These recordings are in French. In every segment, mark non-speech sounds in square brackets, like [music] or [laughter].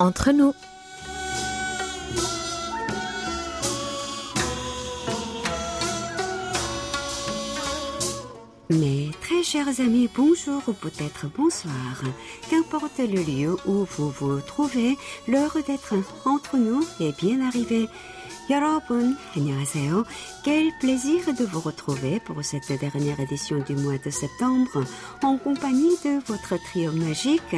entre nous. Mes très chers amis, bonjour ou peut-être bonsoir. Qu'importe le lieu où vous vous trouvez, l'heure d'être entre nous est bien arrivée. 여러분, 안녕하세요. Quel plaisir de vous retrouver pour cette dernière édition du mois de septembre en compagnie de votre trio magique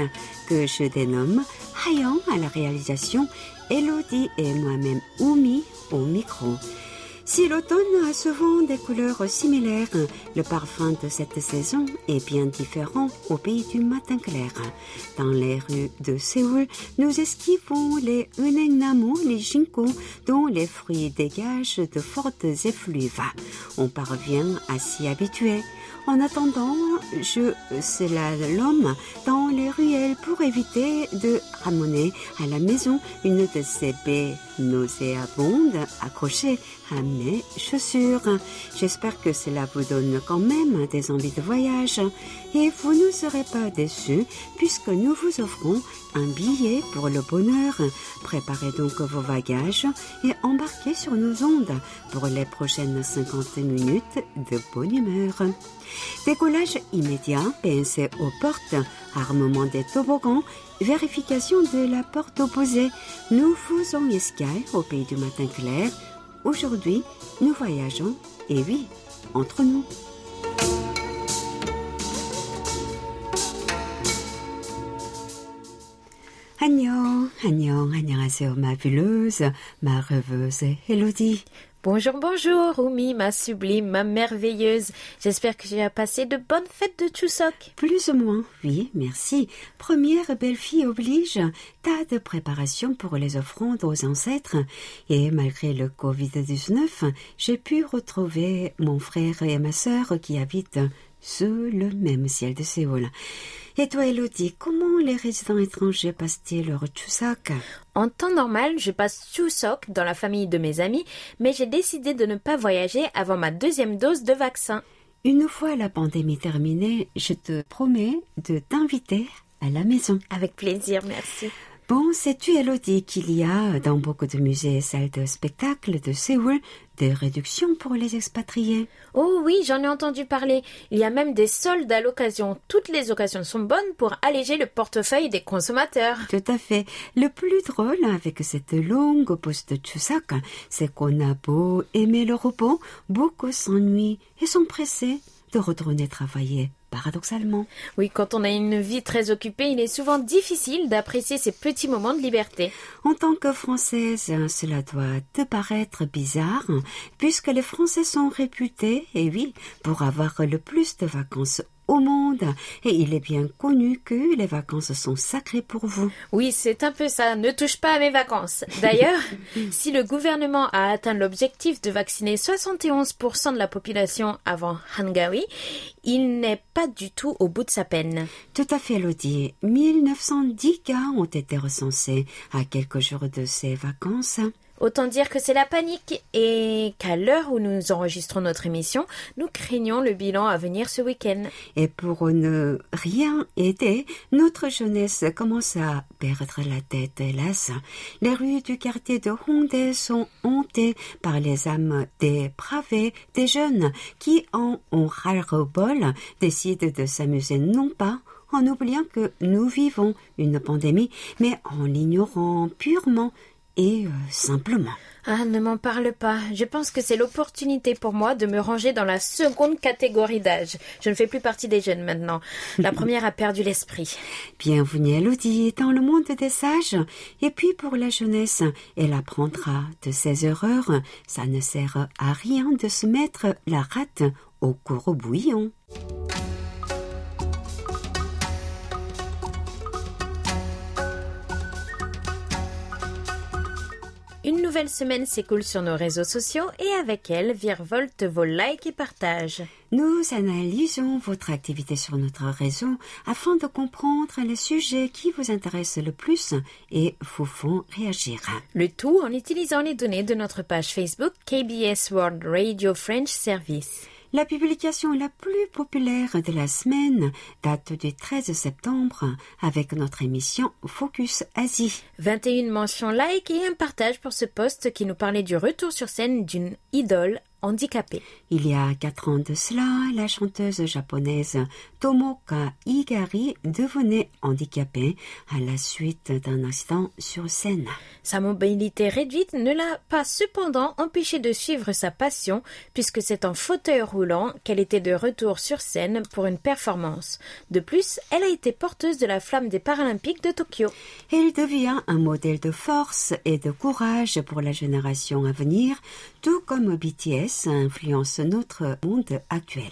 que je dénomme Hayan à la réalisation, Elodie et moi-même Oumi au micro. Si l'automne a souvent des couleurs similaires, le parfum de cette saison est bien différent au pays du matin clair. Dans les rues de Séoul, nous esquivons les Unennamu, les ginkgo, dont les fruits dégagent de fortes effluves. On parvient à s'y habituer. En attendant, je l'homme dans les ruelles pour éviter de ramener à la maison une de ces baies nauséabondes accrochées à mes chaussures. J'espère que cela vous donne quand même des envies de voyage et vous ne serez pas déçus puisque nous vous offrons un billet pour le bonheur. Préparez donc vos bagages et embarquez sur nos ondes pour les prochaines 50 minutes de bonne humeur. Décollage immédiat, PNC aux portes, armement des toboggans, vérification de la porte opposée. Nous faisons escale au pays du matin clair. Aujourd'hui, nous voyageons, et oui, entre nous. 안녕, 안녕, 안녕하세요, ma buleuse, ma rêveuse Elodie. Bonjour, bonjour, Oumi, ma sublime, ma merveilleuse. J'espère que tu as passé de bonnes fêtes de Chuseok. Plus ou moins, oui, merci. Première belle-fille oblige, tas de préparation pour les offrandes aux ancêtres. Et malgré le Covid-19, j'ai pu retrouver mon frère et ma sœur qui habitent sous le même ciel de Séoul. Et toi, Elodie, comment les résidents étrangers passent-ils leur Chuseok? En temps normal, je passe Chuseok dans la famille de mes amis, mais j'ai décidé de ne pas voyager avant ma deuxième dose de vaccin. Une fois la pandémie terminée, je te promets de t'inviter à la maison. Avec plaisir, merci. Bon, sais-tu, Elodie, qu'il y a dans beaucoup de musées et salles de spectacle de Séoul des réductions pour les expatriés Oh oui, j'en ai entendu parler. Il y a même des soldes à l'occasion. Toutes les occasions sont bonnes pour alléger le portefeuille des consommateurs. Tout à fait. Le plus drôle avec cette longue pause de Chuseok, c'est qu'on a beau aimer le repos, beaucoup s'ennuient et sont pressés de retourner travailler paradoxalement. Oui, quand on a une vie très occupée, il est souvent difficile d'apprécier ces petits moments de liberté. En tant que Française, cela doit te paraître bizarre, puisque les Français sont réputés, et oui, pour avoir le plus de vacances au monde. Et il est bien connu que les vacances sont sacrées pour vous. Oui, c'est un peu ça. Ne touche pas à mes vacances. D'ailleurs, [laughs] si le gouvernement a atteint l'objectif de vacciner 71% de la population avant Hangawi, il n'est pas du tout au bout de sa peine. Tout à fait, Elodie. 1910 cas ont été recensés à quelques jours de ces vacances. Autant dire que c'est la panique et qu'à l'heure où nous enregistrons notre émission, nous craignons le bilan à venir ce week-end. Et pour ne rien aider, notre jeunesse commence à perdre la tête, hélas. Les rues du quartier de Hongdae sont hantées par les âmes dépravées des jeunes qui, en ont ras-le-bol, décident de s'amuser non pas en oubliant que nous vivons une pandémie, mais en l'ignorant purement et euh, simplement. Ah, ne m'en parle pas. Je pense que c'est l'opportunité pour moi de me ranger dans la seconde catégorie d'âge. Je ne fais plus partie des jeunes maintenant. La [laughs] première a perdu l'esprit. Bienvenue Elodie dans le monde des sages. Et puis pour la jeunesse, elle apprendra de ses erreurs. Ça ne sert à rien de se mettre la rate au cours bouillon. Nouvelle semaine s'écoule sur nos réseaux sociaux et avec elle virevoltent vos likes et partages. Nous analysons votre activité sur notre réseau afin de comprendre les sujets qui vous intéressent le plus et vous font réagir. Le tout en utilisant les données de notre page Facebook KBS World Radio French Service. La publication la plus populaire de la semaine date du 13 septembre avec notre émission Focus Asie. 21 mentions like et un partage pour ce post qui nous parlait du retour sur scène d'une idole Il y a quatre ans de cela, la chanteuse japonaise Tomoka Igari devenait handicapée à la suite d'un accident sur scène. Sa mobilité réduite ne l'a pas cependant empêché de suivre sa passion puisque c'est en fauteuil roulant qu'elle était de retour sur scène pour une performance. De plus, elle a été porteuse de la flamme des Paralympiques de Tokyo. Elle devient un modèle de force et de courage pour la génération à venir, tout comme BTS influence notre monde actuel.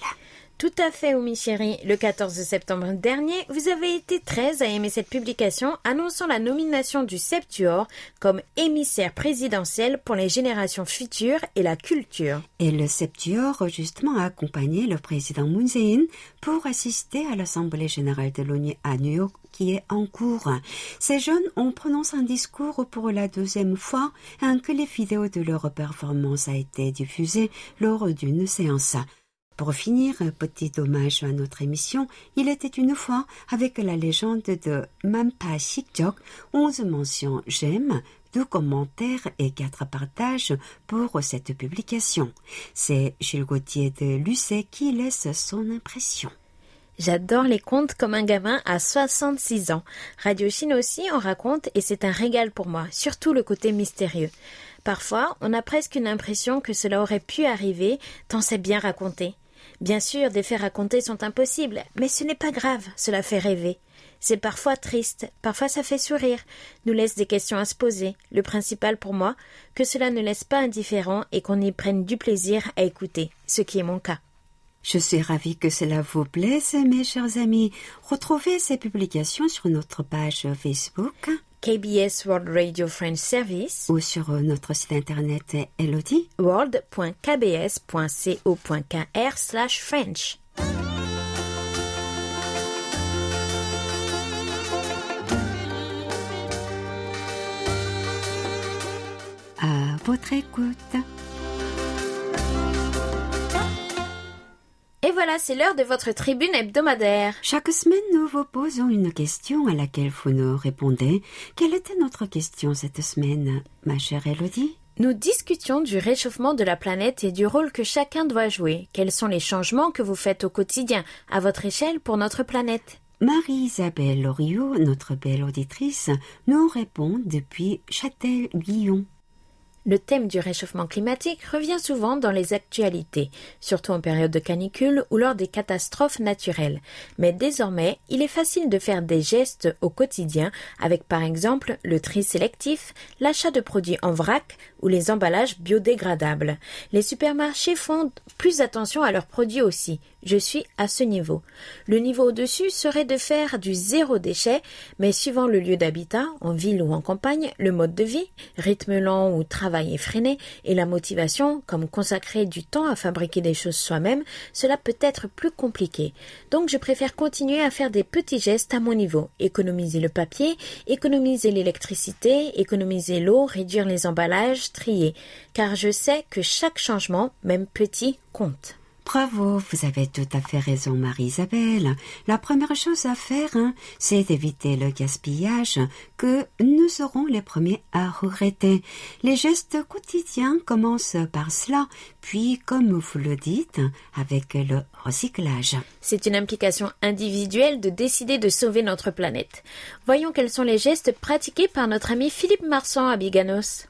Tout à fait, Oumi chérie. Le 14 septembre dernier, vous avez été 13 à aimer cette publication annonçant la nomination du Septuor comme émissaire présidentiel pour les générations futures et la culture. Et le Septuor, justement, a accompagné le président Moon Jae-in pour assister à l'Assemblée générale de l'ONU à New York qui est en cours. Ces jeunes ont prononcé un discours pour la deuxième fois et que les vidéos de leur performance a été diffusées lors d'une séance. Pour finir, petit hommage à notre émission, il était une fois avec la légende de Mampa Shikjok, 11 mentions j'aime, deux commentaires et quatre partages pour cette publication. C'est Gilles Gauthier de Lucet qui laisse son impression. J'adore les contes comme un gamin à 66 ans. Radio Chine aussi en raconte et c'est un régal pour moi, surtout le côté mystérieux. Parfois, on a presque une impression que cela aurait pu arriver tant c'est bien raconté. Bien sûr, des faits racontés sont impossibles, mais ce n'est pas grave, cela fait rêver. C'est parfois triste, parfois ça fait sourire, nous laisse des questions à se poser. Le principal pour moi, que cela ne laisse pas indifférent et qu'on y prenne du plaisir à écouter, ce qui est mon cas. Je suis ravie que cela vous plaise, mes chers amis. Retrouvez ces publications sur notre page Facebook. KBS World Radio French Service ou sur notre site internet Elodie world.kbs.co.kr slash French. À votre écoute. Et voilà, c'est l'heure de votre tribune hebdomadaire. Chaque semaine, nous vous posons une question à laquelle vous nous répondez. Quelle était notre question cette semaine, ma chère Elodie? Nous discutions du réchauffement de la planète et du rôle que chacun doit jouer. Quels sont les changements que vous faites au quotidien, à votre échelle, pour notre planète? Marie-Isabelle Loriot, notre belle auditrice, nous répond depuis Châtel-Guillon. Le thème du réchauffement climatique revient souvent dans les actualités, surtout en période de canicule ou lors des catastrophes naturelles. Mais désormais, il est facile de faire des gestes au quotidien avec par exemple le tri sélectif, l'achat de produits en vrac ou les emballages biodégradables. Les supermarchés font plus attention à leurs produits aussi. Je suis à ce niveau. Le niveau au-dessus serait de faire du zéro déchet, mais suivant le lieu d'habitat, en ville ou en campagne, le mode de vie, rythme lent ou travail effréné, et la motivation, comme consacrer du temps à fabriquer des choses soi-même, cela peut être plus compliqué. Donc je préfère continuer à faire des petits gestes à mon niveau. Économiser le papier, économiser l'électricité, économiser l'eau, réduire les emballages, trier. Car je sais que chaque changement, même petit, compte. Bravo, vous avez tout à fait raison, Marie-Isabelle. La première chose à faire, hein, c'est d'éviter le gaspillage que nous serons les premiers à regretter. Les gestes quotidiens commencent par cela, puis, comme vous le dites, avec le recyclage. C'est une implication individuelle de décider de sauver notre planète. Voyons quels sont les gestes pratiqués par notre ami Philippe Marsan à Biganos.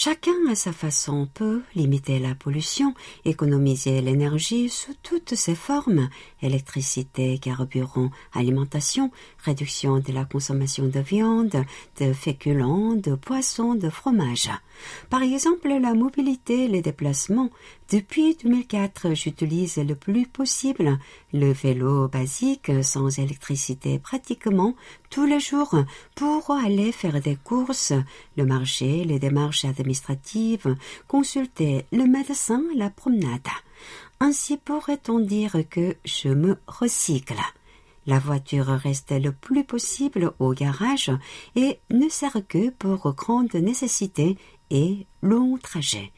Chacun à sa façon peut limiter la pollution, économiser l'énergie sous toutes ses formes électricité, carburant, alimentation, réduction de la consommation de viande, de féculents, de poissons, de fromage. Par exemple, la mobilité, les déplacements. Depuis 2004, j'utilise le plus possible le vélo basique sans électricité pratiquement tous les jours pour aller faire des courses, le marché, les démarches administratives, consulter le médecin, la promenade. Ainsi pourrait-on dire que je me recycle. La voiture reste le plus possible au garage et ne sert que pour grandes nécessités et longs trajets.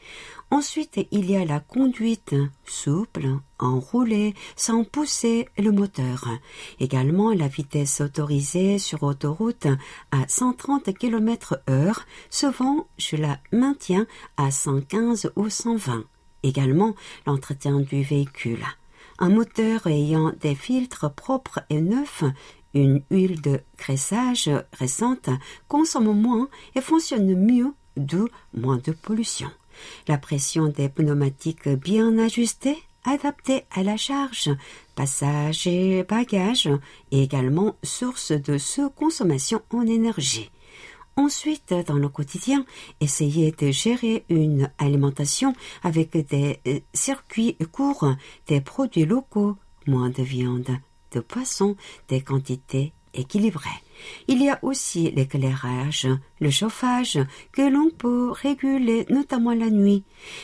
Ensuite, il y a la conduite souple, enroulée, sans pousser le moteur. Également, la vitesse autorisée sur autoroute à 130 km heure, souvent je la maintiens à 115 ou 120. Également, l'entretien du véhicule. Un moteur ayant des filtres propres et neufs, une huile de graissage récente consomme moins et fonctionne mieux, d'où moins de pollution la pression des pneumatiques bien ajustée, adaptée à la charge, passage et bagage, et également source de sous-consommation en énergie. Ensuite, dans le quotidien, essayez de gérer une alimentation avec des euh, circuits courts, des produits locaux, moins de viande, de poisson, des quantités équilibrées. Il y a aussi l'éclairage, le chauffage que l'on peut réguler notamment la nuit.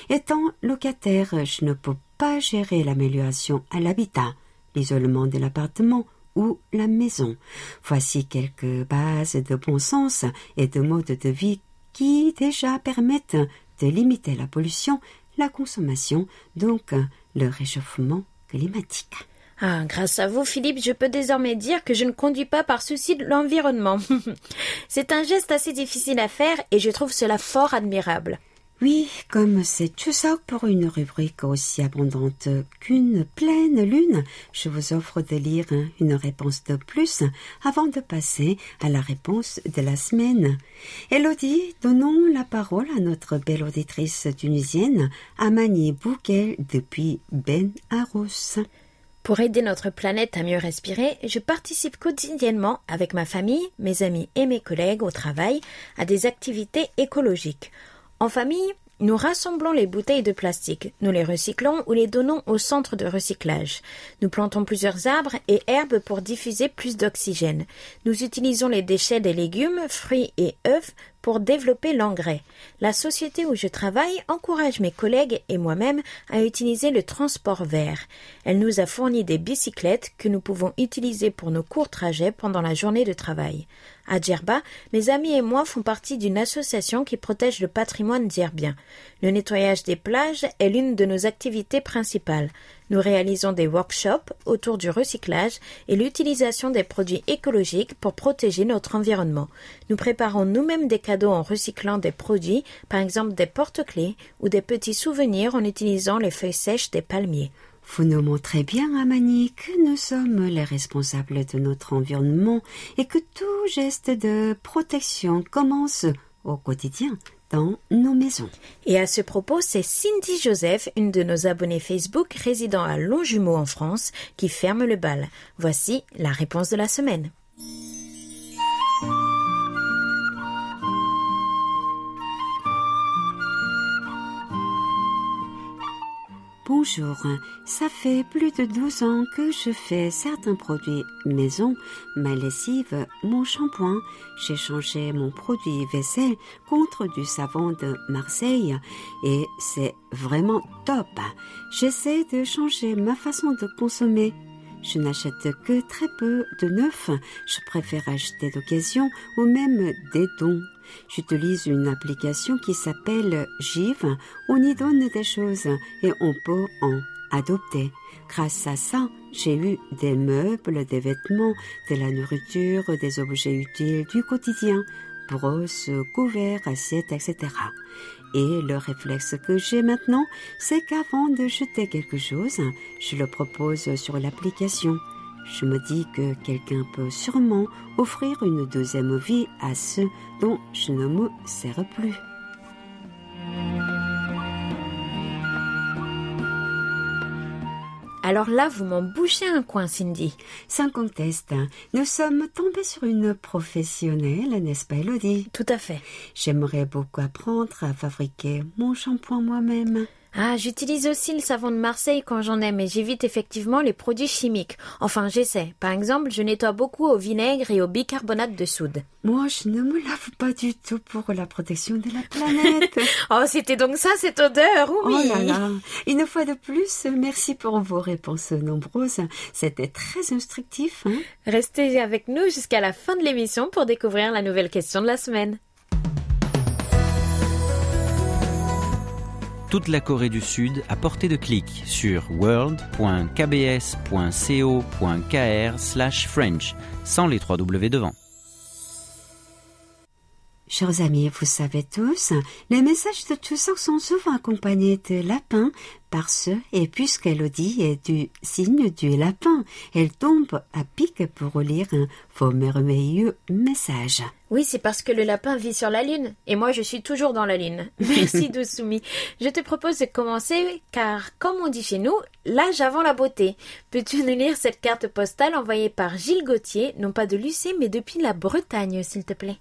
Étant locataire, je ne peux pas gérer l'amélioration à l'habitat, l'isolement de l'appartement ou la maison. Voici quelques bases de bon sens et de modes de vie qui déjà permettent de limiter la pollution, la consommation, donc le réchauffement climatique. Ah, grâce à vous, Philippe, je peux désormais dire que je ne conduis pas par souci de l'environnement. [laughs] c'est un geste assez difficile à faire et je trouve cela fort admirable. Oui, comme c'est tout ça pour une rubrique aussi abondante qu'une pleine lune, je vous offre de lire une réponse de plus avant de passer à la réponse de la semaine. Elodie, donnons la parole à notre belle auditrice tunisienne, Amani Bouquet, depuis Ben Arous. Pour aider notre planète à mieux respirer, je participe quotidiennement avec ma famille, mes amis et mes collègues au travail à des activités écologiques. En famille, nous rassemblons les bouteilles de plastique, nous les recyclons ou les donnons au centre de recyclage. Nous plantons plusieurs arbres et herbes pour diffuser plus d'oxygène. Nous utilisons les déchets des légumes, fruits et œufs pour développer l'engrais. La société où je travaille encourage mes collègues et moi-même à utiliser le transport vert. Elle nous a fourni des bicyclettes que nous pouvons utiliser pour nos courts trajets pendant la journée de travail. À Djerba, mes amis et moi font partie d'une association qui protège le patrimoine djerbien. Le nettoyage des plages est l'une de nos activités principales. Nous réalisons des workshops autour du recyclage et l'utilisation des produits écologiques pour protéger notre environnement. Nous préparons nous-mêmes des cadeaux en recyclant des produits, par exemple des porte-clés ou des petits souvenirs en utilisant les feuilles sèches des palmiers. Vous nous montrez bien, Amani, que nous sommes les responsables de notre environnement et que tout geste de protection commence au quotidien dans nos maisons. Et à ce propos, c'est Cindy Joseph, une de nos abonnés Facebook résidant à Longjumeau en France, qui ferme le bal. Voici la réponse de la semaine. Bonjour, ça fait plus de 12 ans que je fais certains produits maison, ma lessive, mon shampoing. J'ai changé mon produit vaisselle contre du savon de Marseille et c'est vraiment top. J'essaie de changer ma façon de consommer. Je n'achète que très peu de neuf. Je préfère acheter d'occasion ou même des dons. J'utilise une application qui s'appelle Give. On y donne des choses et on peut en adopter. Grâce à ça, j'ai eu des meubles, des vêtements, de la nourriture, des objets utiles du quotidien, brosses, couverts, assiettes, etc. Et le réflexe que j'ai maintenant, c'est qu'avant de jeter quelque chose, je le propose sur l'application. Je me dis que quelqu'un peut sûrement offrir une deuxième vie à ceux dont je ne me sers plus. Alors là, vous m'en bouchez un coin, Cindy. Sans conteste, nous sommes tombés sur une professionnelle, n'est-ce pas, Elodie? Tout à fait. J'aimerais beaucoup apprendre à fabriquer mon shampoing moi-même. Ah, j'utilise aussi le savon de Marseille quand j'en ai, mais j'évite effectivement les produits chimiques. Enfin, j'essaie. Par exemple, je nettoie beaucoup au vinaigre et au bicarbonate de soude. Moi, je ne me lave pas du tout pour la protection de la planète. [laughs] oh, c'était donc ça, cette odeur, oui. Oh là là. Une fois de plus, merci pour vos réponses nombreuses. C'était très instructif. Hein Restez avec nous jusqu'à la fin de l'émission pour découvrir la nouvelle question de la semaine. Toute la Corée du Sud à portée de clic sur world.kbs.co.kr/french sans les trois W devant. Chers amis, vous savez tous, les messages de Chuseok sont souvent accompagnés de lapins parce, et puisqu'Elodie est du signe du lapin, elle tombe à pic pour lire un faux merveilleux message. Oui, c'est parce que le lapin vit sur la lune, et moi je suis toujours dans la lune. [laughs] Merci Dousoumi. Je te propose de commencer, car comme on dit chez nous, l'âge avant la beauté. Peux-tu nous lire cette carte postale envoyée par Gilles Gauthier, non pas de Lucé, mais depuis la Bretagne, s'il te plaît?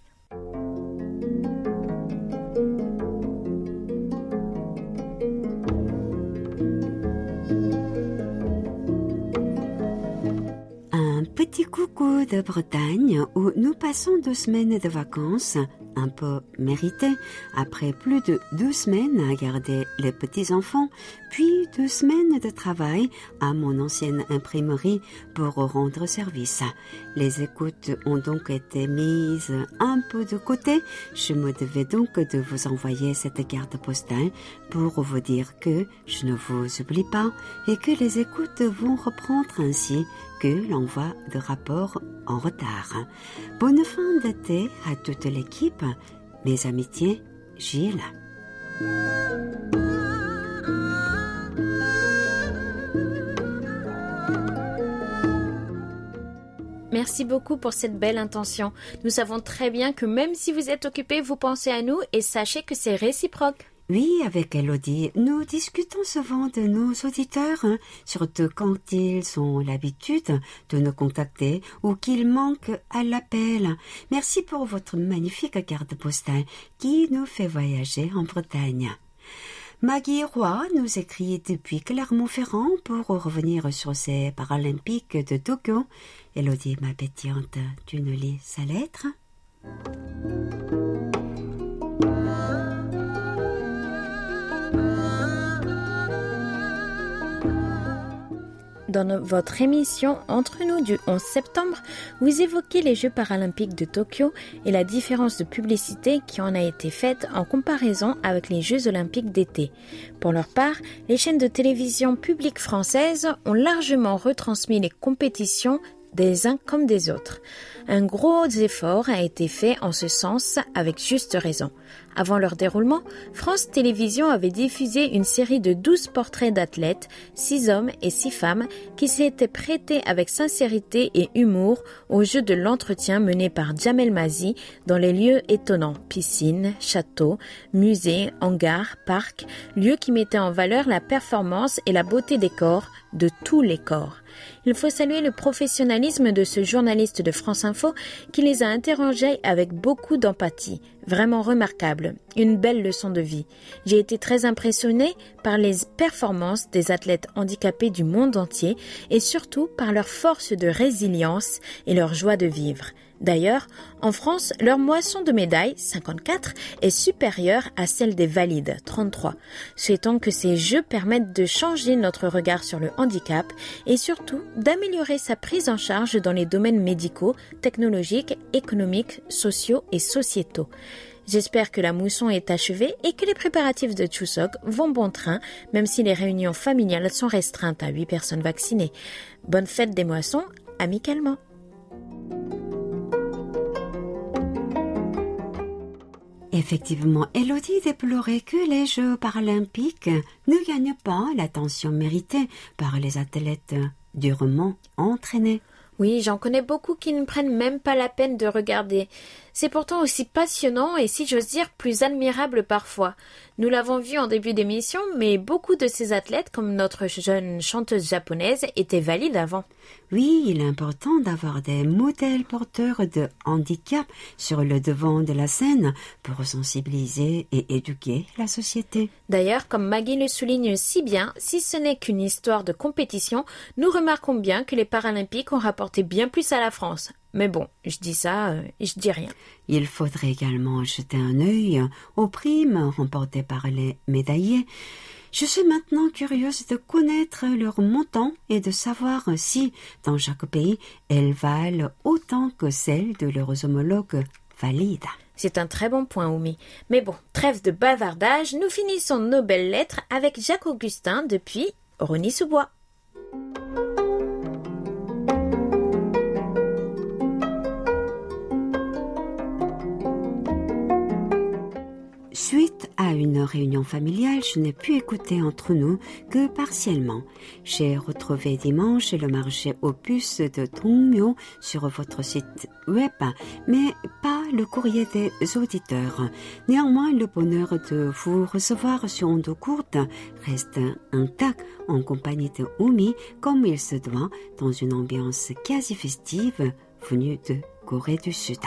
Petit coucou de Bretagne où nous passons deux semaines de vacances un peu mérité après plus de deux semaines à garder les petits-enfants, puis deux semaines de travail à mon ancienne imprimerie pour rendre service. Les écoutes ont donc été mises un peu de côté. Je me devais donc de vous envoyer cette carte postale pour vous dire que je ne vous oublie pas et que les écoutes vont reprendre ainsi que l'envoi de rapports en retard. Bonne fin d'été à toute l'équipe mes amitiés, Gilles. Merci beaucoup pour cette belle intention. Nous savons très bien que même si vous êtes occupé, vous pensez à nous et sachez que c'est réciproque. Oui, avec Elodie, nous discutons souvent de nos auditeurs, hein, surtout quand ils ont l'habitude de nous contacter ou qu'ils manquent à l'appel. Merci pour votre magnifique carte postale qui nous fait voyager en Bretagne. Maggie Roy nous écrit depuis Clermont-Ferrand pour revenir sur ces Paralympiques de Tokyo. Elodie, ma tu nous lis sa lettre? Dans votre émission Entre nous du 11 septembre, vous évoquez les Jeux paralympiques de Tokyo et la différence de publicité qui en a été faite en comparaison avec les Jeux olympiques d'été. Pour leur part, les chaînes de télévision publiques françaises ont largement retransmis les compétitions des uns comme des autres. Un gros effort a été fait en ce sens avec juste raison. Avant leur déroulement, France Télévisions avait diffusé une série de 12 portraits d'athlètes, 6 hommes et 6 femmes, qui s'étaient prêtés avec sincérité et humour au jeu de l'entretien mené par Jamel Mazi dans les lieux étonnants, piscines, châteaux, musées, hangars, parcs, lieux qui mettaient en valeur la performance et la beauté des corps, de tous les corps. Il faut saluer le professionnalisme de ce journaliste de France Info qui les a interrogés avec beaucoup d'empathie. Vraiment remarquable. Une belle leçon de vie. J'ai été très impressionnée par les performances des athlètes handicapés du monde entier et surtout par leur force de résilience et leur joie de vivre. D'ailleurs, en France, leur moisson de médailles, 54, est supérieure à celle des valides, 33. Souhaitons que ces jeux permettent de changer notre regard sur le handicap et surtout d'améliorer sa prise en charge dans les domaines médicaux, technologiques, économiques, sociaux et sociétaux. J'espère que la mousson est achevée et que les préparatifs de Chuseok vont bon train, même si les réunions familiales sont restreintes à 8 personnes vaccinées. Bonne fête des moissons, amicalement. Effectivement, Elodie déplorait que les Jeux paralympiques ne gagnent pas l'attention méritée par les athlètes durement entraînés. Oui, j'en connais beaucoup qui ne prennent même pas la peine de regarder. C'est pourtant aussi passionnant et, si j'ose dire, plus admirable parfois. Nous l'avons vu en début d'émission, mais beaucoup de ces athlètes, comme notre jeune chanteuse japonaise, étaient valides avant. Oui, il est important d'avoir des modèles porteurs de handicap sur le devant de la scène pour sensibiliser et éduquer la société. D'ailleurs, comme Maggie le souligne si bien, si ce n'est qu'une histoire de compétition, nous remarquons bien que les Paralympiques ont rapporté bien plus à la France. Mais bon, je dis ça euh, et je dis rien. Il faudrait également jeter un œil aux primes remportées par les médaillés. Je suis maintenant curieuse de connaître leur montant et de savoir si, dans chaque pays, elles valent autant que celles de leurs homologues valides. C'est un très bon point, Oumi. Mais bon, trêve de bavardage, nous finissons nos belles lettres avec Jacques Augustin depuis Rony-sous-Bois. Suite à une réunion familiale, je n'ai pu écouter entre nous que partiellement. J'ai retrouvé dimanche le marché opus de Tongmyo sur votre site web, mais pas le courrier des auditeurs. Néanmoins, le bonheur de vous recevoir sur onde courte reste intact en compagnie de Oumi, comme il se doit, dans une ambiance quasi festive venue de Corée du Sud.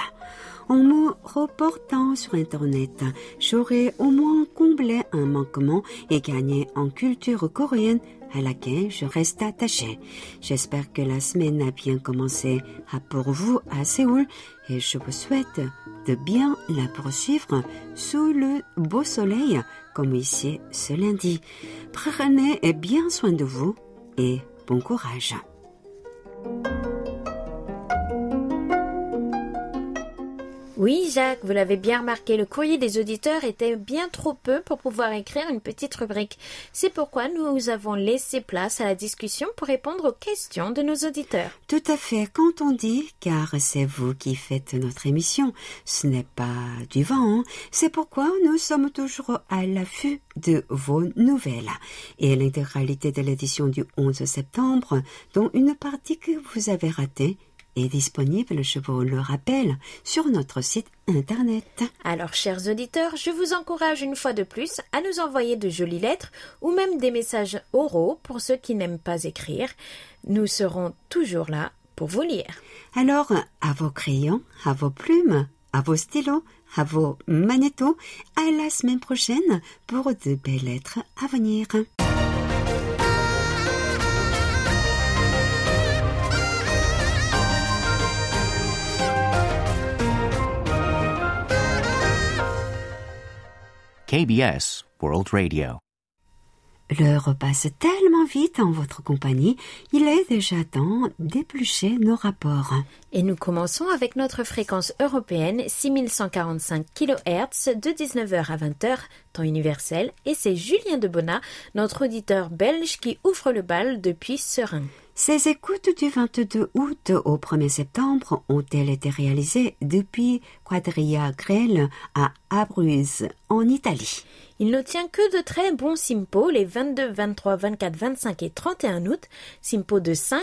En me reportant sur Internet, j'aurais au moins comblé un manquement et gagné en culture coréenne à laquelle je reste attachée. J'espère que la semaine a bien commencé à pour vous à Séoul et je vous souhaite de bien la poursuivre sous le beau soleil comme ici ce lundi. Prenez bien soin de vous et bon courage. Oui, Jacques, vous l'avez bien remarqué, le courrier des auditeurs était bien trop peu pour pouvoir écrire une petite rubrique. C'est pourquoi nous avons laissé place à la discussion pour répondre aux questions de nos auditeurs. Tout à fait, quand on dit, car c'est vous qui faites notre émission, ce n'est pas du vent, hein. c'est pourquoi nous sommes toujours à l'affût de vos nouvelles. Et l'intégralité de l'édition du 11 septembre, dont une partie que vous avez ratée, est disponible, je vous le rappelle, sur notre site internet. Alors, chers auditeurs, je vous encourage une fois de plus à nous envoyer de jolies lettres ou même des messages oraux pour ceux qui n'aiment pas écrire. Nous serons toujours là pour vous lire. Alors, à vos crayons, à vos plumes, à vos stylos, à vos magnétos, à la semaine prochaine pour de belles lettres à venir. KBS World Radio. L'heure passe tellement vite en votre compagnie, il est déjà temps d'éplucher nos rapports. Et nous commençons avec notre fréquence européenne 6145 kHz de 19h à 20h, temps universel, et c'est Julien de Bonnat, notre auditeur belge qui ouvre le bal depuis Serein. Ces écoutes du 22 août au 1er septembre ont-elles été réalisées depuis Quadria Grel à Abruzzes, en Italie? Il ne tient que de très bons simpos les 22, 23, 24, 25 et 31 août, simpos de 5,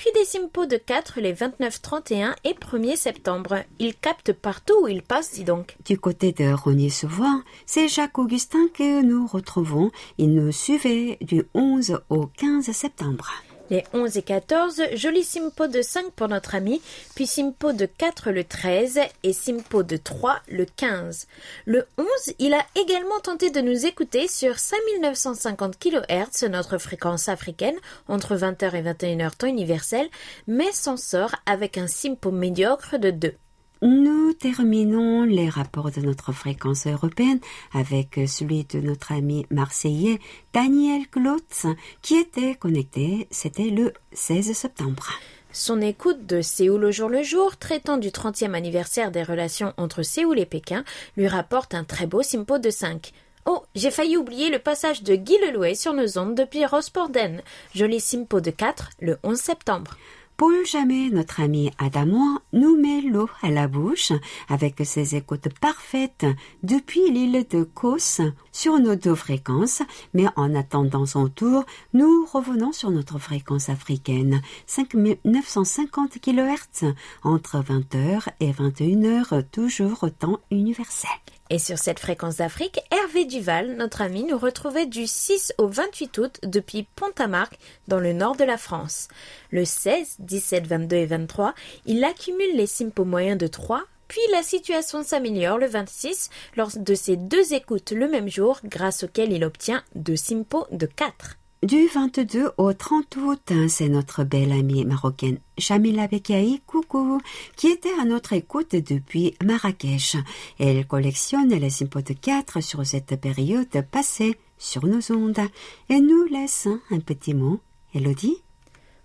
puis des simpos de 4 les 29, 31 et 1er septembre. Il capte partout où il passe, dis donc. Du côté de Rogny-sous-Bois, c'est Jacques Augustin que nous retrouvons. Il nous suivait du 11 au 15 septembre. Les 11 et 14, joli Simpo de 5 pour notre ami, puis Simpo de 4 le 13 et Simpo de 3 le 15. Le 11, il a également tenté de nous écouter sur 5950 kHz, notre fréquence africaine, entre 20h et 21h temps universel, mais s'en sort avec un Simpo médiocre de 2. Nous terminons les rapports de notre fréquence européenne avec celui de notre ami marseillais Daniel Klotz qui était connecté, c'était le 16 septembre. Son écoute de Séoul au jour le jour, traitant du 30e anniversaire des relations entre Séoul et Pékin, lui rapporte un très beau simpo de 5. Oh, j'ai failli oublier le passage de Guy Lelouet sur nos ondes depuis Rosporden. Joli simpo de 4 le 11 septembre. Paul Jamais, notre ami Adamois, nous met l'eau à la bouche avec ses écoutes parfaites depuis l'île de Kos sur nos deux fréquences, mais en attendant son tour, nous revenons sur notre fréquence africaine, 5950 kHz, entre 20h et 21h, toujours au temps universel. Et sur cette fréquence d'Afrique, Hervé Duval, notre ami, nous retrouvait du 6 au 28 août depuis Pont-à-Marc, dans le nord de la France. Le 16, 17, 22 et 23, il accumule les simpos moyens de 3, puis la situation s'améliore le 26 lors de ses deux écoutes le même jour, grâce auquel il obtient deux simpos de 4. Du 22 au 30 août, c'est notre belle amie marocaine Jamila Bekai Coucou qui était à notre écoute depuis Marrakech. Elle collectionne les de 4 sur cette période passée sur nos ondes et nous laisse un petit mot. Elodie?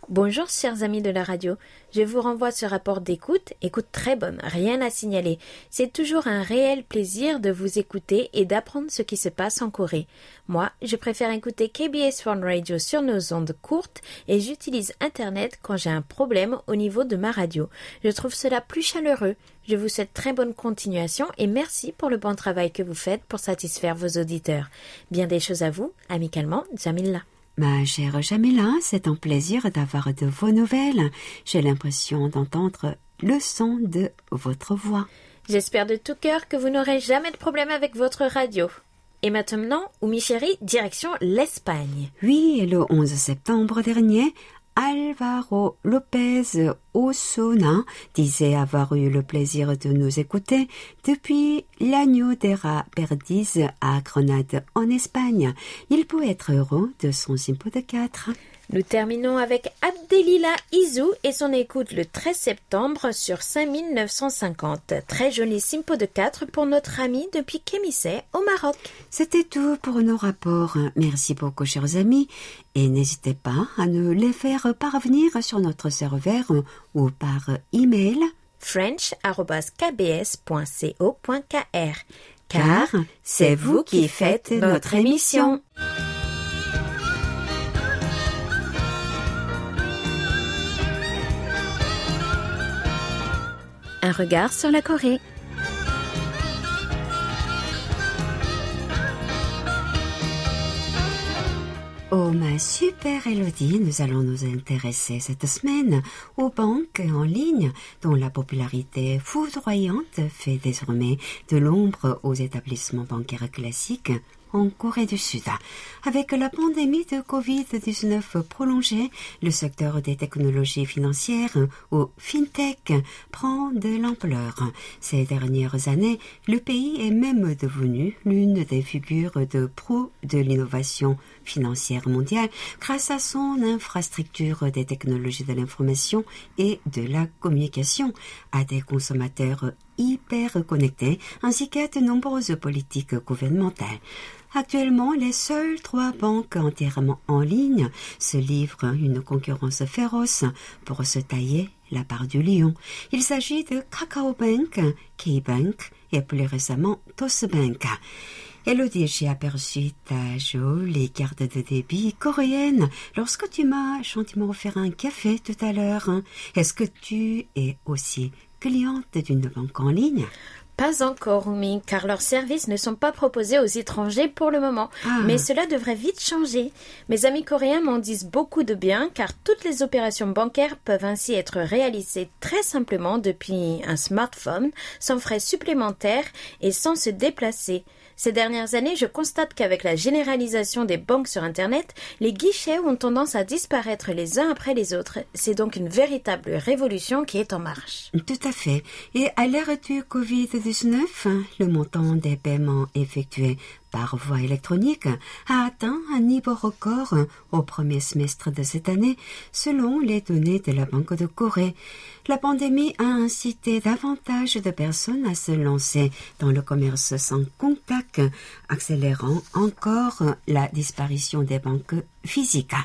Bonjour chers amis de la radio, je vous renvoie ce rapport d'écoute, écoute très bonne, rien à signaler. C'est toujours un réel plaisir de vous écouter et d'apprendre ce qui se passe en Corée. Moi, je préfère écouter KBS Phone Radio sur nos ondes courtes et j'utilise Internet quand j'ai un problème au niveau de ma radio. Je trouve cela plus chaleureux. Je vous souhaite très bonne continuation et merci pour le bon travail que vous faites pour satisfaire vos auditeurs. Bien des choses à vous, amicalement, Jamila. Ma chère Jamila, c'est un plaisir d'avoir de vos nouvelles. J'ai l'impression d'entendre le son de votre voix. J'espère de tout cœur que vous n'aurez jamais de problème avec votre radio. Et maintenant, Oumi chérie, direction l'Espagne. Oui, le 11 septembre dernier, Alvaro Lopez Osona disait avoir eu le plaisir de nous écouter depuis l'agneau d'Era Perdiz à Grenade en Espagne. Il peut être heureux de son simpo de 4. Nous terminons avec Abdelila Izou et son écoute le 13 septembre sur 5950. Très joli simpo de 4 pour notre ami depuis Kémisset au Maroc. C'était tout pour nos rapports. Merci beaucoup, chers amis. Et n'hésitez pas à nous les faire parvenir sur notre serveur ou par email french.kbs.co.kr car c'est vous qui faites notre émission. Un regard sur la Corée. Oh ma super Elodie, nous allons nous intéresser cette semaine aux banques en ligne dont la popularité foudroyante fait désormais de l'ombre aux établissements bancaires classiques en Corée du Sud. Avec la pandémie de Covid-19 prolongée, le secteur des technologies financières ou FinTech prend de l'ampleur. Ces dernières années, le pays est même devenu l'une des figures de proue de l'innovation financière mondiale grâce à son infrastructure des technologies de l'information et de la communication à des consommateurs hyper connectés ainsi qu'à de nombreuses politiques gouvernementales. Actuellement, les seules trois banques entièrement en ligne se livrent une concurrence féroce pour se tailler la part du lion. Il s'agit de Kakao Bank, K-Bank et plus récemment Tosbank. Elodie, j'ai aperçu ta jolie carte de débit coréenne lorsque tu m'as gentiment offert un café tout à l'heure. Est-ce que tu es aussi cliente d'une banque en ligne? Pas encore, Oumi, car leurs services ne sont pas proposés aux étrangers pour le moment. Ah. Mais cela devrait vite changer. Mes amis coréens m'en disent beaucoup de bien, car toutes les opérations bancaires peuvent ainsi être réalisées très simplement depuis un smartphone, sans frais supplémentaires et sans se déplacer. Ces dernières années, je constate qu'avec la généralisation des banques sur Internet, les guichets ont tendance à disparaître les uns après les autres. C'est donc une véritable révolution qui est en marche. Tout à fait. Et à l'ère du Covid-19, le montant des paiements effectués par voie électronique a atteint un niveau record au premier semestre de cette année, selon les données de la Banque de Corée. La pandémie a incité davantage de personnes à se lancer dans le commerce sans contact, accélérant encore la disparition des banques physiques.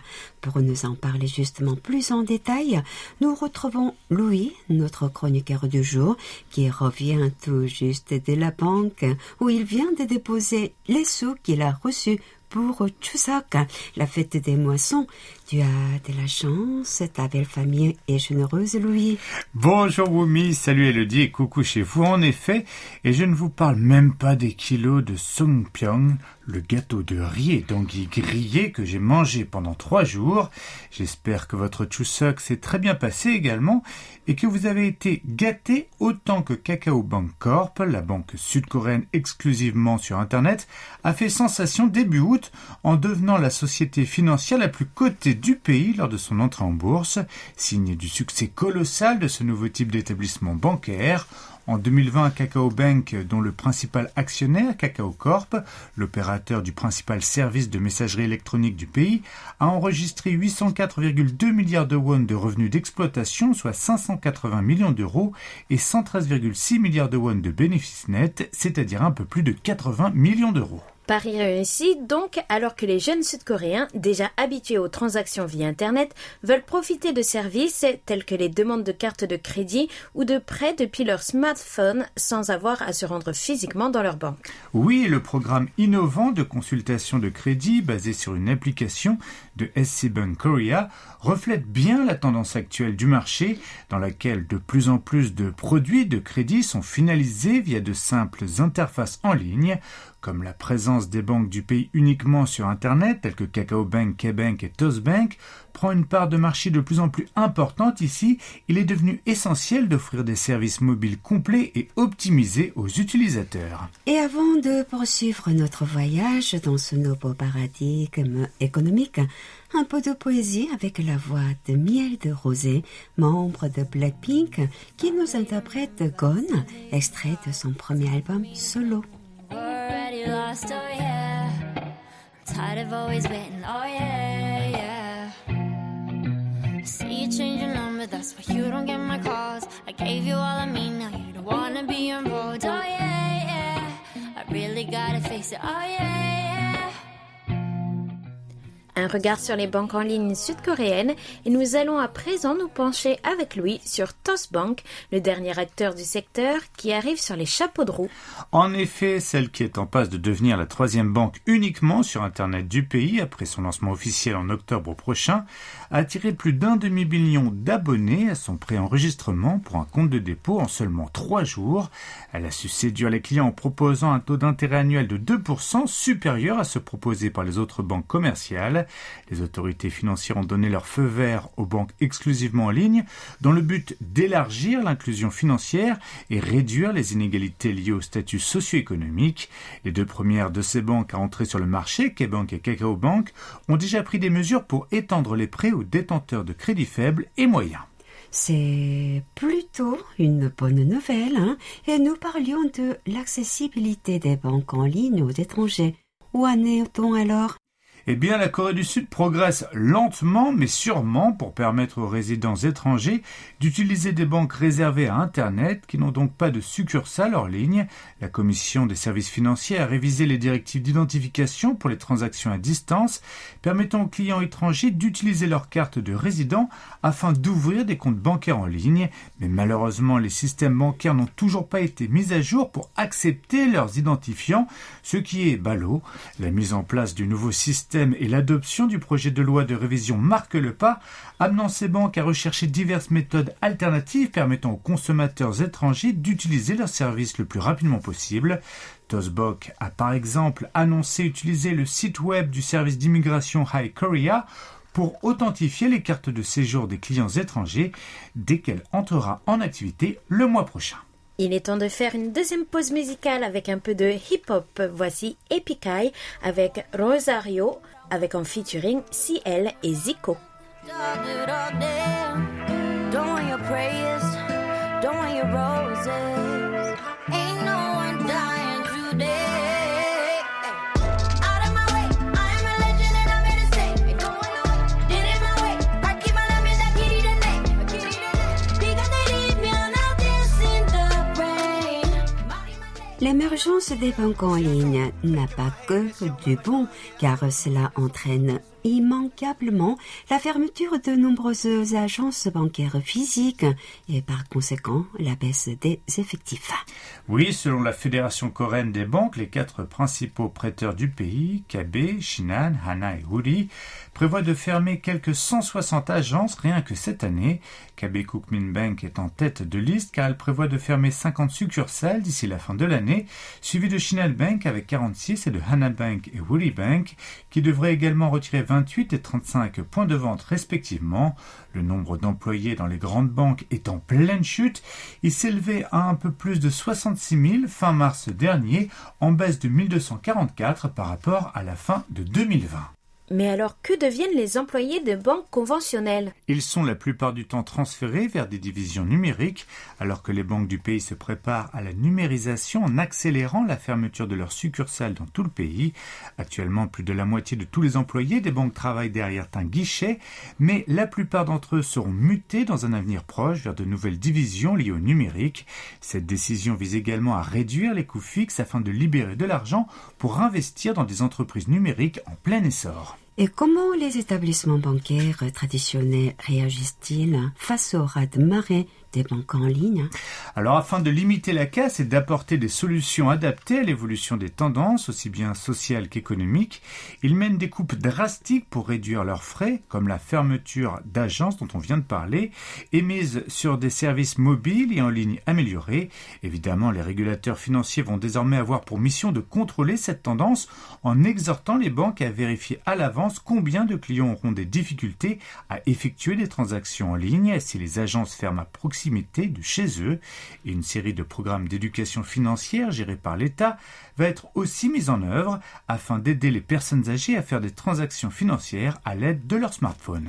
Pour nous en parler justement plus en détail, nous retrouvons Louis, notre chroniqueur du jour, qui revient tout juste de la banque où il vient de déposer les sous qu'il a reçus pour Chuseok, la fête des moissons. Tu as de la chance, ta belle famille est généreuse, Louis. Bonjour Wumi, salut Elodie et coucou chez vous en effet, et je ne vous parle même pas des kilos de Songpyeong, le gâteau de riz et d'anguille grillé que j'ai mangé pendant trois jours. J'espère que votre Chuseok s'est très bien passé également et que vous avez été gâté autant que Kakao Bank Corp, la banque sud-coréenne exclusivement sur Internet, a fait sensation début août en devenant la société financière la plus cotée du pays lors de son entrée en bourse, signe du succès colossal de ce nouveau type d'établissement bancaire. En 2020, Kakao Bank, dont le principal actionnaire, Kakao Corp, l'opérateur du principal service de messagerie électronique du pays, a enregistré 804,2 milliards de won de revenus d'exploitation, soit 580 millions d'euros, et 113,6 milliards de won de bénéfices nets, c'est-à-dire un peu plus de 80 millions d'euros. Paris réussi donc alors que les jeunes Sud-Coréens, déjà habitués aux transactions via Internet, veulent profiter de services tels que les demandes de cartes de crédit ou de prêts depuis leur smartphone sans avoir à se rendre physiquement dans leur banque. Oui, le programme innovant de consultation de crédit basé sur une application de SC Bank Korea reflète bien la tendance actuelle du marché dans laquelle de plus en plus de produits de crédit sont finalisés via de simples interfaces en ligne comme la présence des banques du pays uniquement sur Internet, telles que Kakao Bank, K-Bank et Toastbank, prend une part de marché de plus en plus importante ici, il est devenu essentiel d'offrir des services mobiles complets et optimisés aux utilisateurs. Et avant de poursuivre notre voyage dans ce nouveau paradigme économique, un peu de poésie avec la voix de Miel de Rosé, membre de Blackpink, qui nous interprète Gone, extrait de son premier album solo. already lost, oh yeah. Tired of always waiting, oh yeah, why you don't get my calls. I gave you all I mean, now you don't wanna be involved, oh yeah, yeah. I really gotta face it, oh yeah, yeah. Un regard sur les banques en ligne sud-coréennes et nous allons à présent nous pencher avec lui sur Toastbank, le dernier acteur du secteur qui arrive sur les chapeaux de roue. En effet, celle qui est en passe de devenir la troisième banque uniquement sur Internet du pays après son lancement officiel en octobre prochain, a attiré plus d'un demi-million d'abonnés à son préenregistrement pour un compte de dépôt en seulement trois jours. Elle a su séduire les clients en proposant un taux d'intérêt annuel de 2% supérieur à ce proposé par les autres banques commerciales. Les autorités financières ont donné leur feu vert aux banques exclusivement en ligne dans le but d'élargir l'inclusion financière et réduire les inégalités liées au statut socio-économique. Les deux premières de ces banques à entrer sur le marché, K-Bank et Kakao Bank, ont déjà pris des mesures pour étendre les prêts aux détenteurs de crédits faibles et moyens. C'est plutôt une bonne nouvelle, hein et nous parlions de l'accessibilité des banques en ligne aux étrangers. Où en est-on alors? Eh bien, la Corée du Sud progresse lentement mais sûrement pour permettre aux résidents étrangers d'utiliser des banques réservées à Internet qui n'ont donc pas de succursale hors ligne. La Commission des services financiers a révisé les directives d'identification pour les transactions à distance, permettant aux clients étrangers d'utiliser leur carte de résident afin d'ouvrir des comptes bancaires en ligne. Mais malheureusement, les systèmes bancaires n'ont toujours pas été mis à jour pour accepter leurs identifiants, ce qui est ballot. La mise en place du nouveau système et l'adoption du projet de loi de révision marquent le pas, amenant ces banques à rechercher diverses méthodes alternatives permettant aux consommateurs étrangers d'utiliser leurs services le plus rapidement possible. Tosbok a par exemple annoncé utiliser le site web du service d'immigration High Korea pour authentifier les cartes de séjour des clients étrangers dès qu'elle entrera en activité le mois prochain. Il est temps de faire une deuxième pause musicale avec un peu de hip-hop. Voici Epikai avec Rosario, avec en featuring CL et Zico. L'émergence des banques en ligne n'a pas que du bon, car cela entraîne immanquablement la fermeture de nombreuses agences bancaires physiques et par conséquent la baisse des effectifs. Oui, selon la Fédération coréenne des banques, les quatre principaux prêteurs du pays, KB, Shinhan, Hana et Woori, prévoient de fermer quelques 160 agences rien que cette année. KB Kookmin Bank est en tête de liste car elle prévoit de fermer 50 succursales d'ici la fin de l'année, suivi de Shinhan Bank avec 46 et de Hana Bank et Woori Bank qui devraient également retirer 28 et 35 points de vente respectivement. Le nombre d'employés dans les grandes banques est en pleine chute. Il s'élevait à un peu plus de 66 000 fin mars dernier, en baisse de 1244 par rapport à la fin de 2020. Mais alors que deviennent les employés de banques conventionnelles? Ils sont la plupart du temps transférés vers des divisions numériques, alors que les banques du pays se préparent à la numérisation en accélérant la fermeture de leurs succursales dans tout le pays. Actuellement, plus de la moitié de tous les employés des banques travaillent derrière un guichet, mais la plupart d'entre eux seront mutés dans un avenir proche vers de nouvelles divisions liées au numérique. Cette décision vise également à réduire les coûts fixes afin de libérer de l'argent pour investir dans des entreprises numériques en plein essor. Et comment les établissements bancaires traditionnels réagissent-ils face au raz-de-marée des banques en ligne Alors afin de limiter la casse et d'apporter des solutions adaptées à l'évolution des tendances, aussi bien sociales qu'économiques, ils mènent des coupes drastiques pour réduire leurs frais, comme la fermeture d'agences dont on vient de parler, et mise sur des services mobiles et en ligne améliorés. Évidemment, les régulateurs financiers vont désormais avoir pour mission de contrôler cette tendance en exhortant les banques à vérifier à l'avance combien de clients auront des difficultés à effectuer des transactions en ligne si les agences ferment à proximité de chez eux et une série de programmes d'éducation financière gérés par l'État va être aussi mise en œuvre afin d'aider les personnes âgées à faire des transactions financières à l'aide de leur smartphone.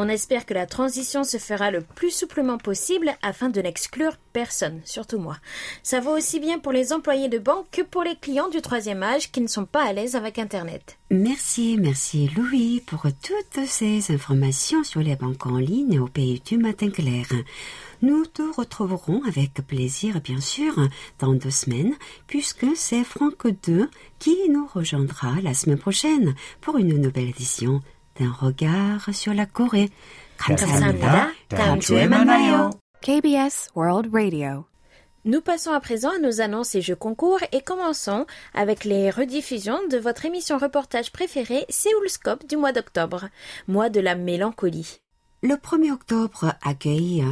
On espère que la transition se fera le plus souplement possible afin de n'exclure personne, surtout moi. Ça vaut aussi bien pour les employés de banque que pour les clients du troisième âge qui ne sont pas à l'aise avec Internet. Merci, merci Louis pour toutes ces informations sur les banques en ligne au pays du matin clair. Nous te retrouverons avec plaisir, bien sûr, dans deux semaines, puisque c'est Franck II qui nous rejoindra la semaine prochaine pour une nouvelle édition d'un regard sur la Corée. 감사합니다. 다음 주에 만나요. KBS World Radio. Nous passons à présent à nos annonces et jeux concours et commençons avec les rediffusions de votre émission reportage préférée Séoulscope du mois d'octobre, mois de la mélancolie. Le 1er octobre accueille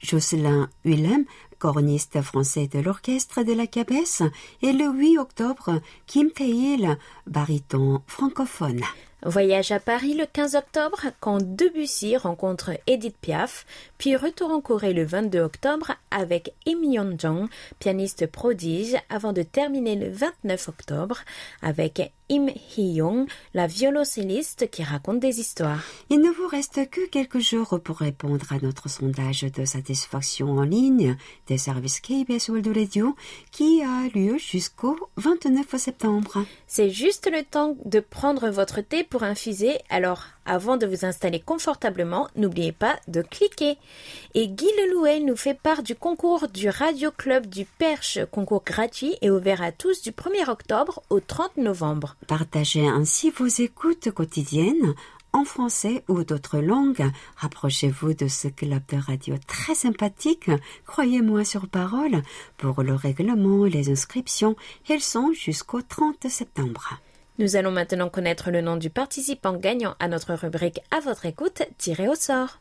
Jocelyn Willem, corniste français de l'orchestre de la Cabesse, et le 8 octobre, Kim Tae-il, baryton francophone. Voyage à Paris le 15 octobre quand Debussy rencontre Edith Piaf, puis retour en Corée le 22 octobre avec Im Yeon-jong, pianiste prodige, avant de terminer le 29 octobre avec Im Hee-young, la violoncelliste qui raconte des histoires. Il ne vous reste que quelques jours pour répondre à notre sondage de satisfaction en ligne des services KBS World Radio qui a lieu jusqu'au 29 septembre. C'est juste le temps de prendre votre thé pour infuser, alors avant de vous installer confortablement, n'oubliez pas de cliquer. Et Guy Lelouet nous fait part du concours du Radio Club du Perche, concours gratuit et ouvert à tous du 1er octobre au 30 novembre. Partagez ainsi vos écoutes quotidiennes en français ou d'autres langues. Rapprochez-vous de ce club de radio très sympathique. Croyez-moi sur parole. Pour le règlement les inscriptions, elles sont jusqu'au 30 septembre. Nous allons maintenant connaître le nom du participant gagnant à notre rubrique À votre écoute, tiré au sort.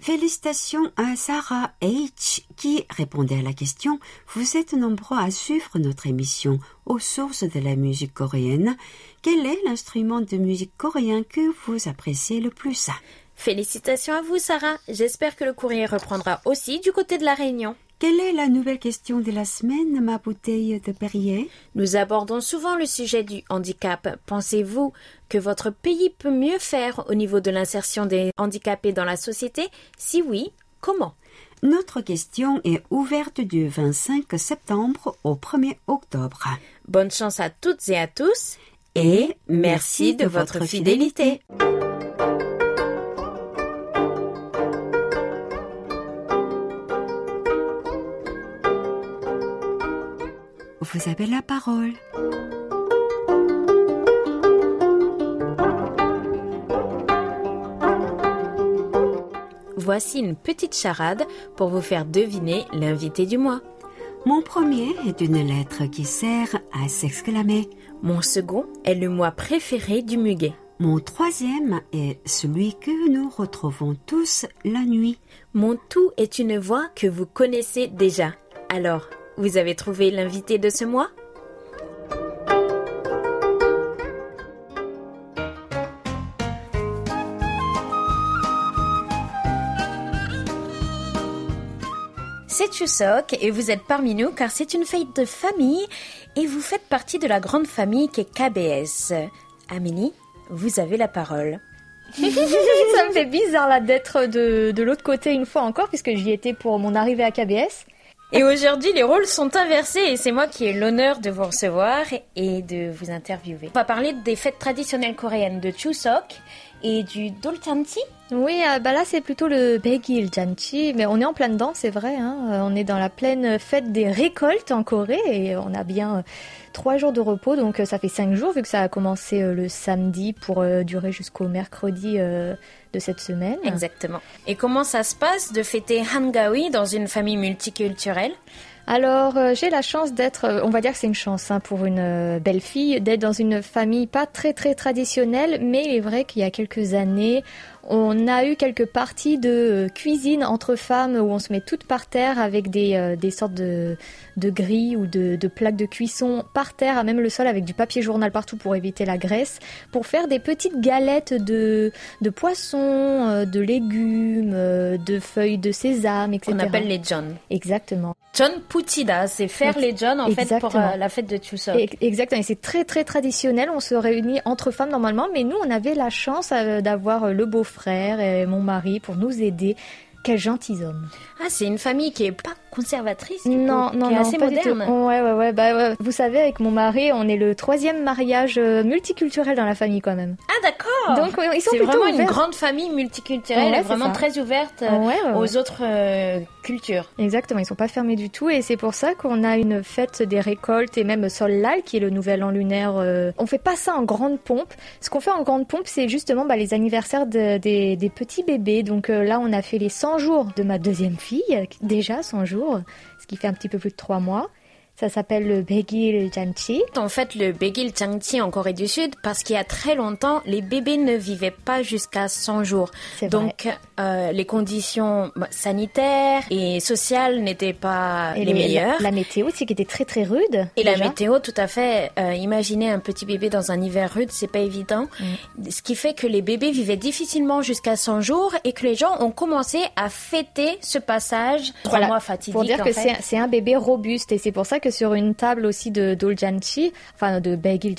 Félicitations à Sarah H qui répondait à la question Vous êtes nombreux à suivre notre émission aux sources de la musique coréenne. Quel est l'instrument de musique coréen que vous appréciez le plus? Félicitations à vous, Sarah. J'espère que le courrier reprendra aussi du côté de la Réunion. Quelle est la nouvelle question de la semaine, ma bouteille de Perrier? Nous abordons souvent le sujet du handicap. Pensez-vous que votre pays peut mieux faire au niveau de l'insertion des handicapés dans la société? Si oui, comment? Notre question est ouverte du 25 septembre au 1er octobre. Bonne chance à toutes et à tous et merci de votre fidélité. Vous avez la parole. Voici une petite charade pour vous faire deviner l'invité du mois. Mon premier est une lettre qui sert à s'exclamer. Mon second est le mois préféré du muguet. Mon troisième est celui que nous retrouvons tous la nuit. Mon tout est une voix que vous connaissez déjà. Alors, vous avez trouvé l'invité de ce mois? C'est Chuseok et vous êtes parmi nous car c'est une fête de famille et vous faites partie de la grande famille qui est KBS. Amélie, vous avez la parole. [laughs] ça me fait bizarre là d'être de, de l'autre côté une fois encore puisque j'y étais pour mon arrivée à KBS. Et aujourd'hui, les rôles sont inversés et c'est moi qui ai l'honneur de vous recevoir et de vous interviewer. On va parler des fêtes traditionnelles coréennes de Chuseok et du Dolchanti. Oui, euh, bah là c'est plutôt le Baegil Janchi, mais on est en plein dedans, c'est vrai. Hein. Euh, on est dans la pleine fête des récoltes en Corée et on a bien euh, trois jours de repos, donc ça fait cinq jours vu que ça a commencé le samedi pour durer jusqu'au mercredi de cette semaine. Exactement. Et comment ça se passe de fêter Hangawi dans une famille multiculturelle? Alors, j'ai la chance d'être, on va dire que c'est une chance hein, pour une belle fille, d'être dans une famille pas très très traditionnelle, mais il est vrai qu'il y a quelques années, on a eu quelques parties de cuisine entre femmes où on se met toutes par terre avec des, euh, des sortes de, de grilles ou de, de, plaques de cuisson par terre, à même le sol avec du papier journal partout pour éviter la graisse, pour faire des petites galettes de, de poissons, euh, de légumes, euh, de feuilles de sésame, etc. On appelle les John. Exactement. John Putida, c'est faire les John en fait pour la fête de Chuseok. Exactement, et c'est très très traditionnel. On se réunit entre femmes normalement, mais nous on avait la chance d'avoir le beau frère et mon mari pour nous aider. Quels gentilshommes. Ah, c'est une famille qui est pas conservatrice Non, non, non, assez moderne. Ouais, ouais, ouais, bah, Vous savez, avec mon mari, on est le troisième mariage euh, multiculturel dans la famille quand même. Ah d'accord. Donc ils sont c'est vraiment une grande famille multiculturelle, vraiment très ouverte euh, aux autres euh, cultures. Exactement, ils sont pas fermés du tout et c'est pour ça qu'on a une fête des récoltes et même Solal qui est le nouvel an lunaire. on fait pas ça en grande pompe. Ce qu'on fait en grande pompe, c'est justement bah, les anniversaires des, des, petits bébés. Donc là, on a fait les 100 jours de ma deuxième fille, déjà 100 ce qui fait un petit peu plus de trois mois. Ça s'appelle le Begil Janchi. En fait, le Begil Janchi en Corée du Sud, parce qu'il y a très longtemps, les bébés ne vivaient pas jusqu'à 100 jours. Donc, euh, les conditions bah, sanitaires et sociales n'étaient pas les, meilleures. La, météo aussi qui était très très rude. Et la météo, tout à fait. Euh, imaginez un petit bébé dans un hiver rude, c'est pas évident. Mm. Ce qui fait que les bébés vivaient difficilement jusqu'à 100 jours et que les gens ont commencé à fêter ce passage trois mois fatidique. Pour dire que c'est un bébé robuste et c'est pour ça que sur une table aussi de doljanchi, enfin de bagel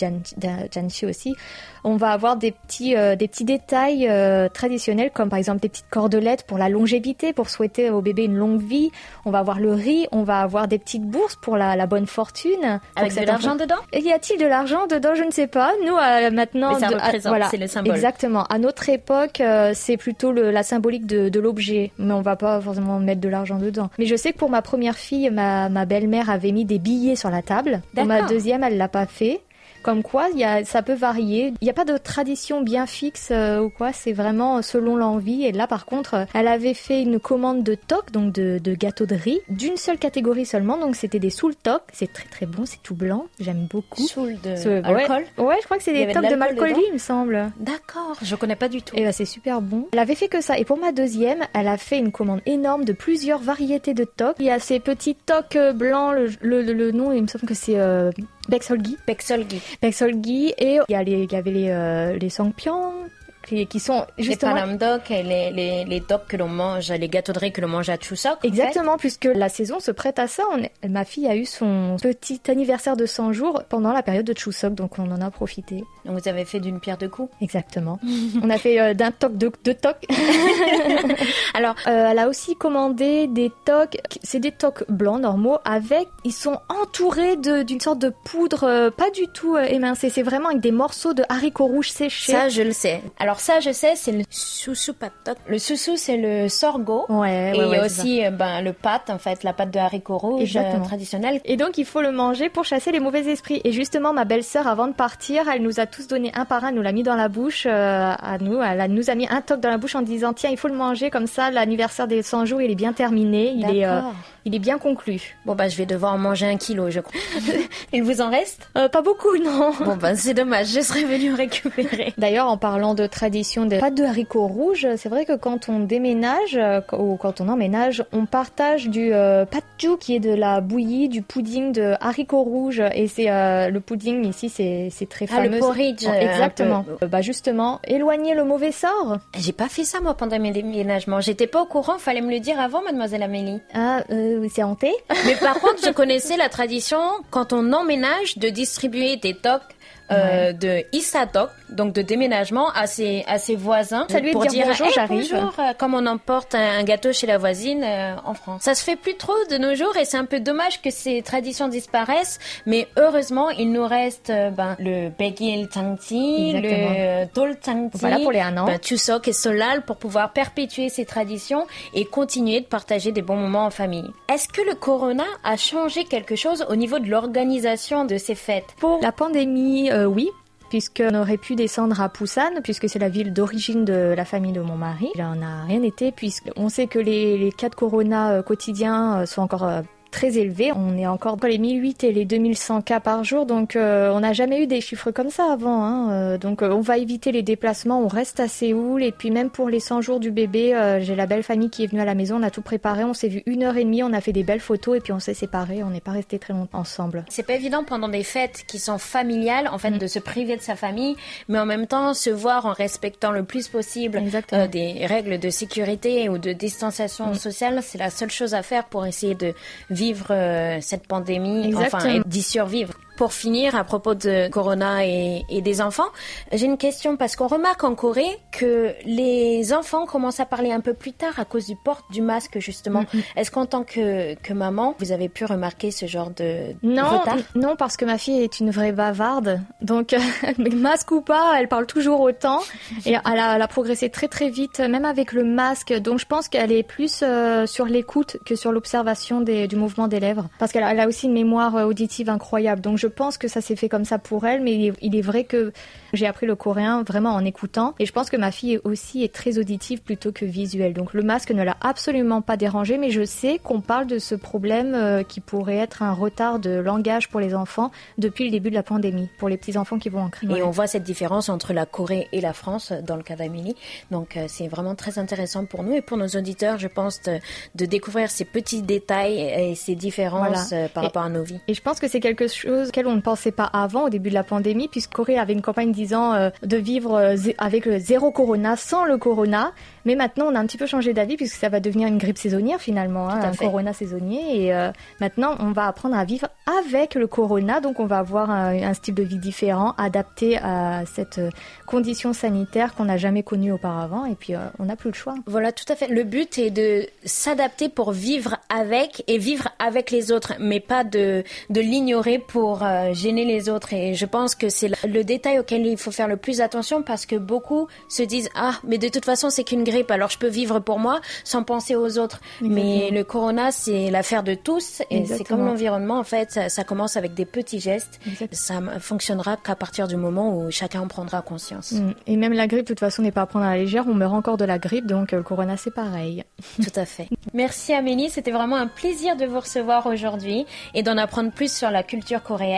janchi aussi, on va avoir des petits, euh, des petits détails euh, traditionnels comme par exemple des petites cordelettes pour la longévité, pour souhaiter au bébé une longue vie. On va avoir le riz, on va avoir des petites bourses pour la, la bonne fortune. Avec de l'argent dedans? Y a-t-il de l'argent dedans? Je ne sais pas. Nous, euh, maintenant, Mais ça voilà, c'est le symbole. Exactement. À notre époque, c'est plutôt le, la symbolique de, de l'objet, mais on va pas forcément mettre de l'argent dedans. Mais je sais que pour ma première fille, ma, ma belle-mère avait mis des billets sur la table. Pour ma deuxième, elle l'a pas fait. Comme quoi, y a, ça peut varier. Il n'y a pas de tradition bien fixe euh, ou quoi. C'est vraiment selon l'envie. Et là, par contre, elle avait fait une commande de toc, donc de, de gâteau de riz, d'une seule catégorie seulement. Donc c'était des soul toc. C'est très très bon. C'est tout blanc. J'aime beaucoup. Soul de alcool. Ouais, je crois que c'est des tocs de, de il me semble. D'accord. Je connais pas du tout. Et bah c'est super bon. Elle avait fait que ça. Et pour ma deuxième, elle a fait une commande énorme de plusieurs variétés de toc. Il y a ces petits tocs blancs. Le, le, le, nom, il me semble que c'est euh, Bexolgi. Bexolgi. Bexolgi. Et il y, il y avait les, euh, les Songpyeong, qui, sont justement... Les et les, les, les que l'on mange, les gâteaux de riz que l'on mange à Chuseok. Exactement, puisque la saison se prête à ça. On Ma fille a eu son petit anniversaire de 100 jours pendant la période de Chuseok, donc on en a profité. Donc vous avez fait d'une pierre deux coups Exactement. [laughs] on a fait euh, d'un toc de deux tocs. [laughs] Alors, euh, elle a aussi commandé des tocs, c'est des tocs blancs normaux avec, ils sont entourés d'une sorte de poudre euh, pas du tout émincée. C'est vraiment avec des morceaux de haricots rouges séchés. Ça, je le sais. Alors ça, je sais, c'est le susu patot. Le susu, c'est le sorgho. Ouais, Et il y a aussi euh, ben, le pâte, en fait, la pâte de haricots rouges euh, traditionnelle. Et donc, il faut le manger pour chasser les mauvais esprits. Et justement, ma belle-sœur, avant de partir, elle nous a tous donné un par un, nous l'a mis dans la bouche euh, à nous. Elle nous a mis un toc dans la bouche en disant, tiens, il faut le manger comme ça, l'anniversaire des 100 jours, il est bien terminé. Il est il est bien conclu. Bon bah je vais devoir en manger un kilo, je crois. [laughs] il vous en reste? Euh, Pas beaucoup, non. Bon bah c'est dommage, je serais venue récupérer. [laughs] D'ailleurs, en parlant de tradition de pâte de haricots rouges, c'est vrai que quand on déménage euh, ou quand on emménage, on partage du euh, patju qui est de la bouillie, du pudding de haricots rouges et c'est euh, le pudding ici, c'est c'est très fameux. Ah, le porridge. exactement. Bah justement, éloigner le mauvais sort. J'ai pas fait ça moi pendant mes déménagements. J'étais pas au courant, fallait me le dire avant, mademoiselle Amélie. Ah euh, Mais par contre, je connaissais la tradition quand on emménage de distribuer des tocs euh, de Issatok, donc de déménagement à ses, à ses voisins. Salut, pour dire bonjour, Hey, j'arrive. bonjour, euh, comme on emporte un, un gâteau chez la voisine euh, en France. Ça se fait plus trop de nos jours et c'est un peu dommage que ces traditions disparaissent, mais heureusement, il nous reste euh, ben, le Begil Tangti, le Dol Tangti, Voilà pour les un an. ben, Chuseok et Solal pour pouvoir perpétuer ces traditions et continuer de partager des bons moments en famille. Est-ce que le corona a changé quelque chose au niveau de l'organisation de ces fêtes? Pour la pandémie, euh, oui. Puisqu'on aurait pu descendre à Busan, puisque c'est la ville d'origine de la famille de mon mari. Il en a rien été, puisqu'on sait que les, les cas de corona euh, quotidiens euh, sont encore très élevés. On est encore dans les 1008 et les 2100 cas par jour, donc euh, on n'a jamais eu des chiffres comme ça avant. Hein. Euh, donc euh, on va éviter les déplacements, on reste à Séoul, et puis même pour les 100 jours du bébé, euh, j'ai la belle famille qui est venue à la maison, on a tout préparé, on s'est vu une heure et demie, on a fait des belles photos, et puis on s'est séparés, on n'est pas resté très longtemps ensemble. C'est pas évident pendant des fêtes qui sont familiales, en fait, de se priver de sa famille, mais en même temps se voir en respectant le plus possible des règles de sécurité ou de distanciation sociale. C'est la seule chose à faire pour essayer de vivre euh, cette pandémie, enfin, Exactement. et d'y survivre. Pour finir, à propos de Corona et, et des enfants, j'ai une question parce qu'on remarque en Corée que les enfants commencent à parler un peu plus tard à cause du port du masque, justement. Est-ce qu'en tant que, que maman, vous avez pu remarquer ce genre de Non, retard? non, parce que ma fille est une vraie bavarde. Donc, [laughs] masque ou pas, elle parle toujours autant. Et elle a, elle a progressé très très vite, même avec le masque. Donc, je pense qu'elle est plus euh, sur l'écoute que sur l'observation du mouvement des lèvres. Parce qu'elle a, elle a aussi une mémoire euh, auditive incroyable. Donc, je pense que ça s'est fait comme ça pour elle. Mais il est, il est vrai que j'ai appris le coréen vraiment en écoutant. Et je pense que ma fille aussi est très auditive plutôt que visuelle. Donc, le masque ne l'a absolument pas dérangée. Mais je sais qu'on parle de ce problème euh, qui pourrait être un retard de langage pour les enfants depuis le début de la pandémie, pour les petits enfants qui vont en crise. Et on voit cette différence entre la Corée et la France euh, dans le cas d'Amélie. Donc euh, c'est vraiment très intéressant pour nous et pour nos auditeurs, je pense, de, de découvrir ces petits détails et ces différences Voilà. par Et- rapport à nos vies. Et je pense que c'est quelque chose on ne pensait pas avant, au début de la pandémie, puisque Corée avait une campagne disant euh, de vivre euh, avec le zéro corona, sans le corona. Mais maintenant, on a un petit peu changé d'avis, puisque ça va devenir une grippe saisonnière finalement, hein, un fait. corona saisonnier. Et euh, maintenant, on va apprendre à vivre avec le corona, donc on va avoir un, un style de vie différent, adapté à cette euh, condition sanitaire qu'on n'a jamais connue auparavant. Et puis, euh, on n'a plus le choix. Voilà, tout à fait. Le but est de s'adapter pour vivre avec et vivre avec les autres, mais pas de, de l'ignorer pour euh, gêner les autres. Et je pense que c'est le- détail auquel il faut faire le plus attention parce que beaucoup se disent ah mais de toute façon c'est qu'une grippe alors je peux vivre pour moi sans penser aux autres. Mais le corona c'est l'affaire de tous et c'est Exactement. comme l'environnement en fait. Ça, ça commence avec des petits gestes. Exact. Ça fonctionnera qu'à partir du moment où chacun en prendra conscience. Mm. Et même la grippe, de toute façon, n'est pas à prendre à la légère. On meurt encore de la grippe, donc euh, le corona, c'est pareil. [laughs] Tout à fait. Merci Amélie, c'était vraiment un plaisir de vous recevoir aujourd'hui et d'en apprendre plus sur la culture coréenne.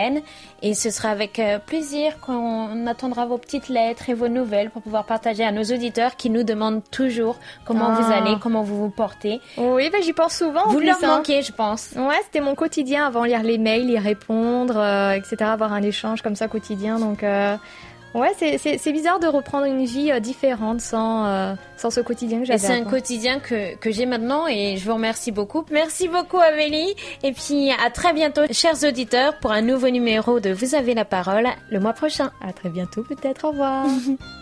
Et ce sera avec euh, plaisir qu'on attendra vos petites lettres et vos nouvelles pour pouvoir partager à nos auditeurs qui nous demandent toujours comment Ah. vous allez, comment vous vous portez. Oui, ben, j'y pense souvent. en vous plus, leur hein. manquez, je pense. Ouais, c'était mon quotidien avant lire les mails, y répondre, euh, etc. Avoir un échange comme ça quotidien. Donc, euh, ouais, c'est- c'est c'est bizarre de reprendre une vie euh, différente sans, euh, sans ce quotidien que j'avais. c'est un quotidien que, que j'ai maintenant et je vous remercie beaucoup. Merci beaucoup Amélie. Et puis à très bientôt, chers auditeurs, pour un nouveau numéro de Vous avez la parole le mois prochain. À très bientôt, peut-être. Au revoir. [laughs]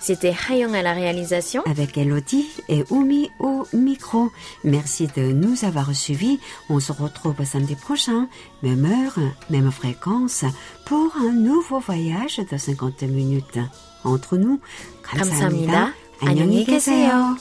C'était Hayong à la réalisation. avec Elodie et Oumi au micro. Merci de nous avoir suivis. On se retrouve samedi prochain, même heure, même fréquence, pour un nouveau voyage de 50 minutes. Entre nous, 감사합니다. 안녕히 계세요.